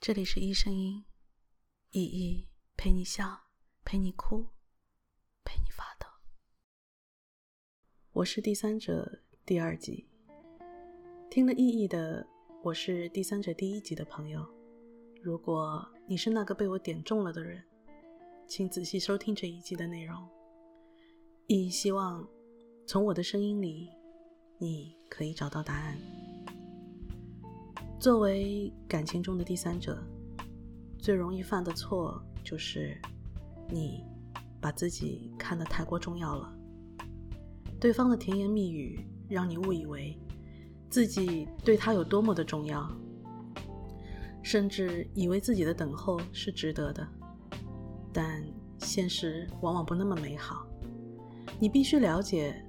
这里是一声音，依依陪你笑，陪你哭，陪你发抖。我是第三者第二集，听了意义的，我是第三者第一集的朋友。如果你是那个被我点中了的人，请仔细收听这一集的内容。意义希望从我的声音里，你可以找到答案。作为感情中的第三者，最容易犯的错就是你把自己看得太过重要了。对方的甜言蜜语让你误以为自己对他有多么的重要，甚至以为自己的等候是值得的。但现实往往不那么美好。你必须了解，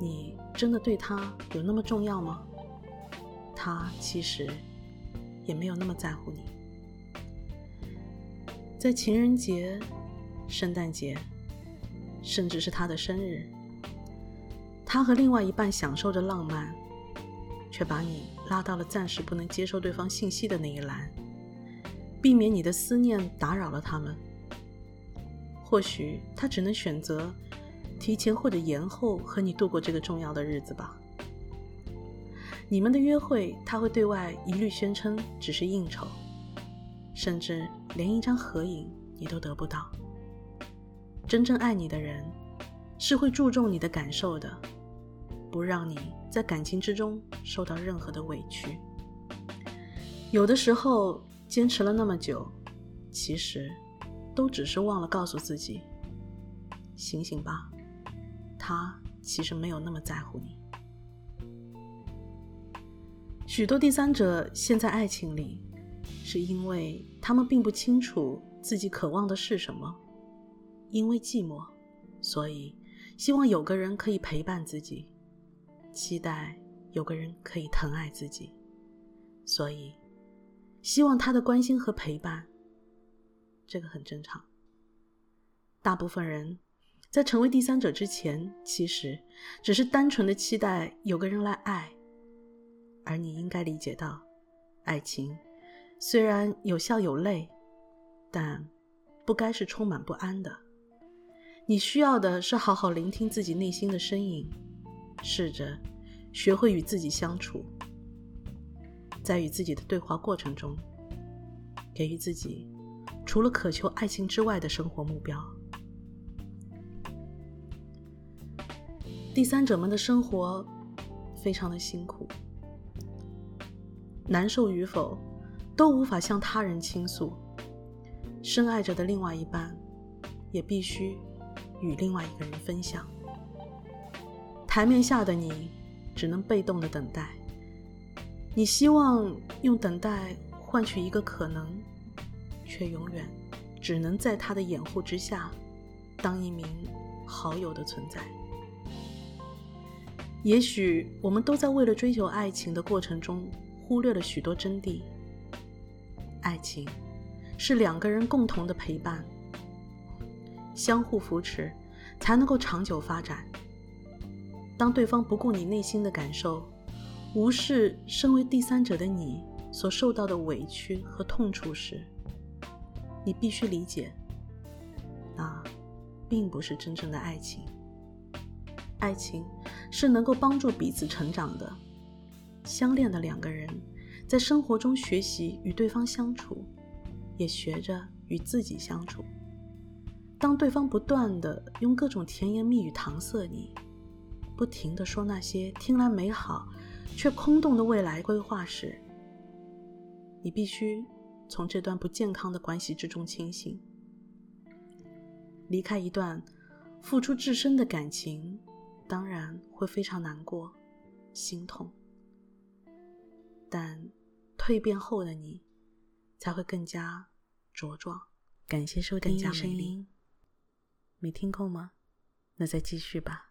你真的对他有那么重要吗？他其实也没有那么在乎你。在情人节、圣诞节，甚至是他的生日，他和另外一半享受着浪漫，却把你拉到了暂时不能接受对方信息的那一栏，避免你的思念打扰了他们。或许他只能选择提前或者延后和你度过这个重要的日子吧。你们的约会，他会对外一律宣称只是应酬，甚至连一张合影你都得不到。真正爱你的人，是会注重你的感受的，不让你在感情之中受到任何的委屈。有的时候坚持了那么久，其实都只是忘了告诉自己：醒醒吧，他其实没有那么在乎你。许多第三者陷在爱情里，是因为他们并不清楚自己渴望的是什么。因为寂寞，所以希望有个人可以陪伴自己；期待有个人可以疼爱自己，所以希望他的关心和陪伴。这个很正常。大部分人在成为第三者之前，其实只是单纯的期待有个人来爱。而你应该理解到，爱情虽然有笑有泪，但不该是充满不安的。你需要的是好好聆听自己内心的声音，试着学会与自己相处，在与自己的对话过程中，给予自己除了渴求爱情之外的生活目标。第三者们的生活非常的辛苦。难受与否，都无法向他人倾诉。深爱着的另外一半，也必须与另外一个人分享。台面下的你，只能被动的等待。你希望用等待换取一个可能，却永远只能在他的掩护之下，当一名好友的存在。也许我们都在为了追求爱情的过程中。忽略了许多真谛。爱情是两个人共同的陪伴，相互扶持，才能够长久发展。当对方不顾你内心的感受，无视身为第三者的你所受到的委屈和痛楚时，你必须理解，那并不是真正的爱情。爱情是能够帮助彼此成长的。相恋的两个人，在生活中学习与对方相处，也学着与自己相处。当对方不断的用各种甜言蜜语搪塞你，不停的说那些听来美好却空洞的未来规划时，你必须从这段不健康的关系之中清醒。离开一段付出至深的感情，当然会非常难过、心痛。但蜕变后的你，才会更加茁壮。感谢收听声音，没听够吗？那再继续吧。